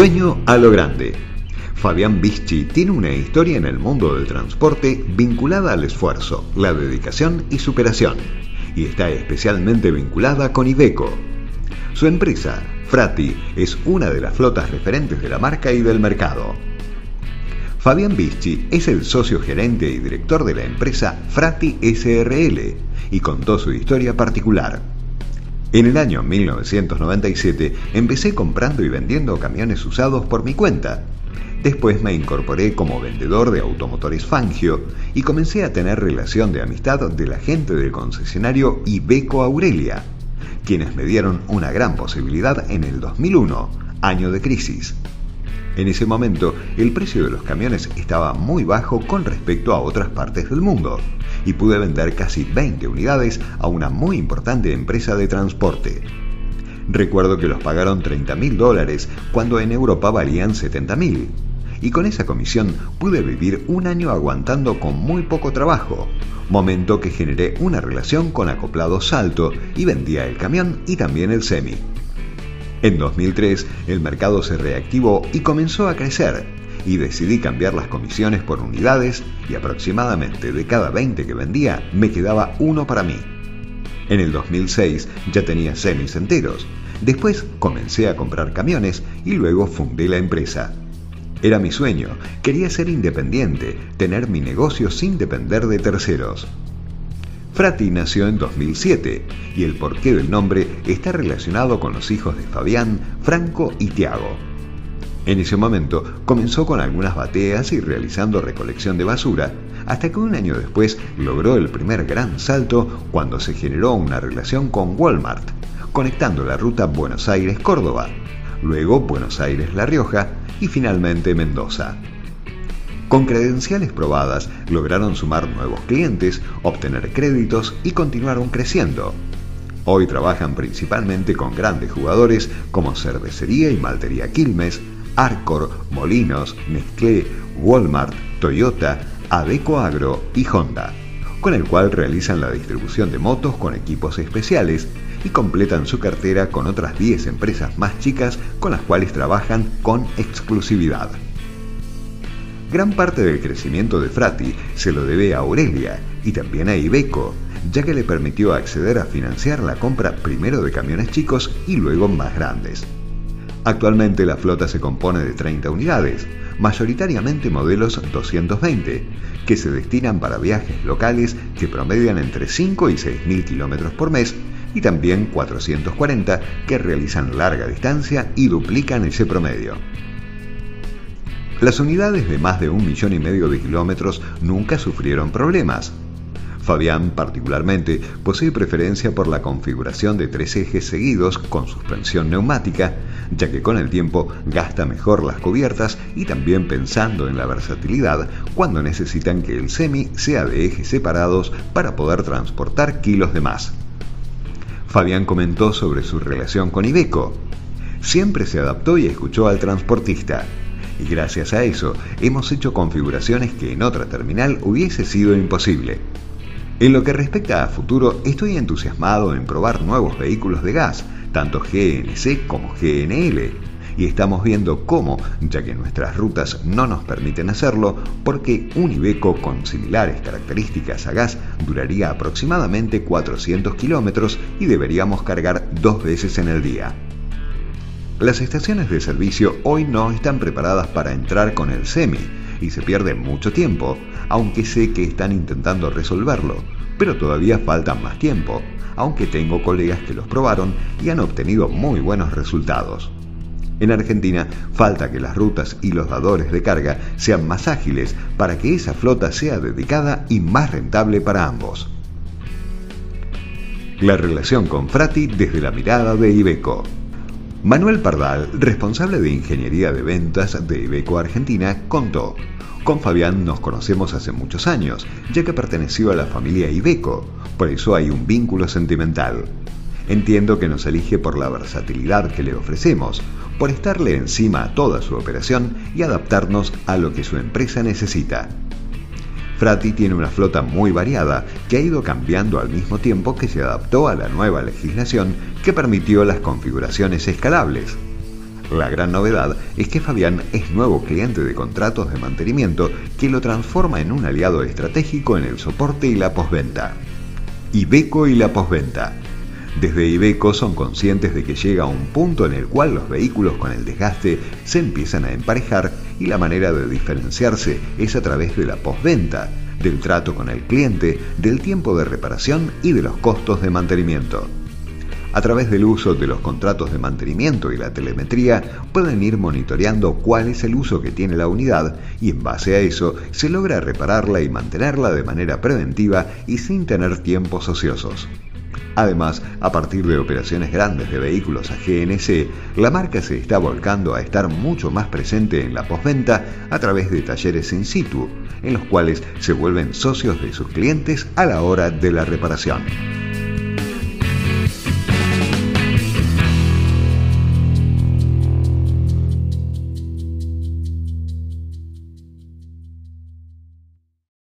Sueño a lo grande. Fabián Bischi tiene una historia en el mundo del transporte vinculada al esfuerzo, la dedicación y superación, y está especialmente vinculada con Iveco. Su empresa, Frati, es una de las flotas referentes de la marca y del mercado. Fabián Bischi es el socio gerente y director de la empresa Frati SRL y contó su historia particular. En el año 1997 empecé comprando y vendiendo camiones usados por mi cuenta. Después me incorporé como vendedor de automotores Fangio y comencé a tener relación de amistad de la gente del concesionario Ibeco Aurelia, quienes me dieron una gran posibilidad en el 2001, año de crisis. En ese momento, el precio de los camiones estaba muy bajo con respecto a otras partes del mundo y pude vender casi 20 unidades a una muy importante empresa de transporte. Recuerdo que los pagaron 30 mil dólares cuando en Europa valían 70 mil. Y con esa comisión pude vivir un año aguantando con muy poco trabajo, momento que generé una relación con Acoplado Salto y vendía el camión y también el semi. En 2003 el mercado se reactivó y comenzó a crecer y decidí cambiar las comisiones por unidades y aproximadamente de cada 20 que vendía me quedaba uno para mí. En el 2006 ya tenía semis enteros. Después comencé a comprar camiones y luego fundé la empresa. Era mi sueño, quería ser independiente, tener mi negocio sin depender de terceros. Frati nació en 2007 y el porqué del nombre está relacionado con los hijos de Fabián, Franco y Tiago. En ese momento comenzó con algunas bateas y realizando recolección de basura, hasta que un año después logró el primer gran salto cuando se generó una relación con Walmart, conectando la ruta Buenos Aires-Córdoba, luego Buenos Aires-La Rioja y finalmente Mendoza. Con credenciales probadas, lograron sumar nuevos clientes, obtener créditos y continuaron creciendo. Hoy trabajan principalmente con grandes jugadores como Cervecería y Maltería Quilmes, Arcor, Molinos, Nestlé, Walmart, Toyota, Adeco Agro y Honda, con el cual realizan la distribución de motos con equipos especiales y completan su cartera con otras 10 empresas más chicas con las cuales trabajan con exclusividad. Gran parte del crecimiento de Frati se lo debe a Aurelia y también a Ibeco, ya que le permitió acceder a financiar la compra primero de camiones chicos y luego más grandes. Actualmente la flota se compone de 30 unidades, mayoritariamente modelos 220, que se destinan para viajes locales que promedian entre 5 y 6 mil kilómetros por mes, y también 440 que realizan larga distancia y duplican ese promedio. Las unidades de más de un millón y medio de kilómetros nunca sufrieron problemas. Fabián, particularmente, posee preferencia por la configuración de tres ejes seguidos con suspensión neumática, ya que con el tiempo gasta mejor las cubiertas y también pensando en la versatilidad cuando necesitan que el semi sea de ejes separados para poder transportar kilos de más. Fabián comentó sobre su relación con Ibeco. Siempre se adaptó y escuchó al transportista y gracias a eso hemos hecho configuraciones que en otra terminal hubiese sido imposible. En lo que respecta a futuro, estoy entusiasmado en probar nuevos vehículos de gas, tanto GNC como GNL, y estamos viendo cómo, ya que nuestras rutas no nos permiten hacerlo, porque un Iveco con similares características a gas duraría aproximadamente 400 kilómetros y deberíamos cargar dos veces en el día. Las estaciones de servicio hoy no están preparadas para entrar con el semi y se pierde mucho tiempo, aunque sé que están intentando resolverlo, pero todavía falta más tiempo, aunque tengo colegas que los probaron y han obtenido muy buenos resultados. En Argentina falta que las rutas y los dadores de carga sean más ágiles para que esa flota sea dedicada y más rentable para ambos. La relación con Frati desde la mirada de Ibeco. Manuel Pardal, responsable de Ingeniería de Ventas de Ibeco Argentina, contó, con Fabián nos conocemos hace muchos años, ya que perteneció a la familia Ibeco, por eso hay un vínculo sentimental. Entiendo que nos elige por la versatilidad que le ofrecemos, por estarle encima a toda su operación y adaptarnos a lo que su empresa necesita. Frati tiene una flota muy variada que ha ido cambiando al mismo tiempo que se adaptó a la nueva legislación que permitió las configuraciones escalables. La gran novedad es que Fabián es nuevo cliente de contratos de mantenimiento que lo transforma en un aliado estratégico en el soporte y la posventa. Ibeco y la posventa. Desde Ibeco son conscientes de que llega un punto en el cual los vehículos con el desgaste se empiezan a emparejar y la manera de diferenciarse es a través de la posventa, del trato con el cliente, del tiempo de reparación y de los costos de mantenimiento. A través del uso de los contratos de mantenimiento y la telemetría pueden ir monitoreando cuál es el uso que tiene la unidad y en base a eso se logra repararla y mantenerla de manera preventiva y sin tener tiempos ociosos. Además, a partir de operaciones grandes de vehículos a GNC, la marca se está volcando a estar mucho más presente en la postventa a través de talleres in situ, en los cuales se vuelven socios de sus clientes a la hora de la reparación.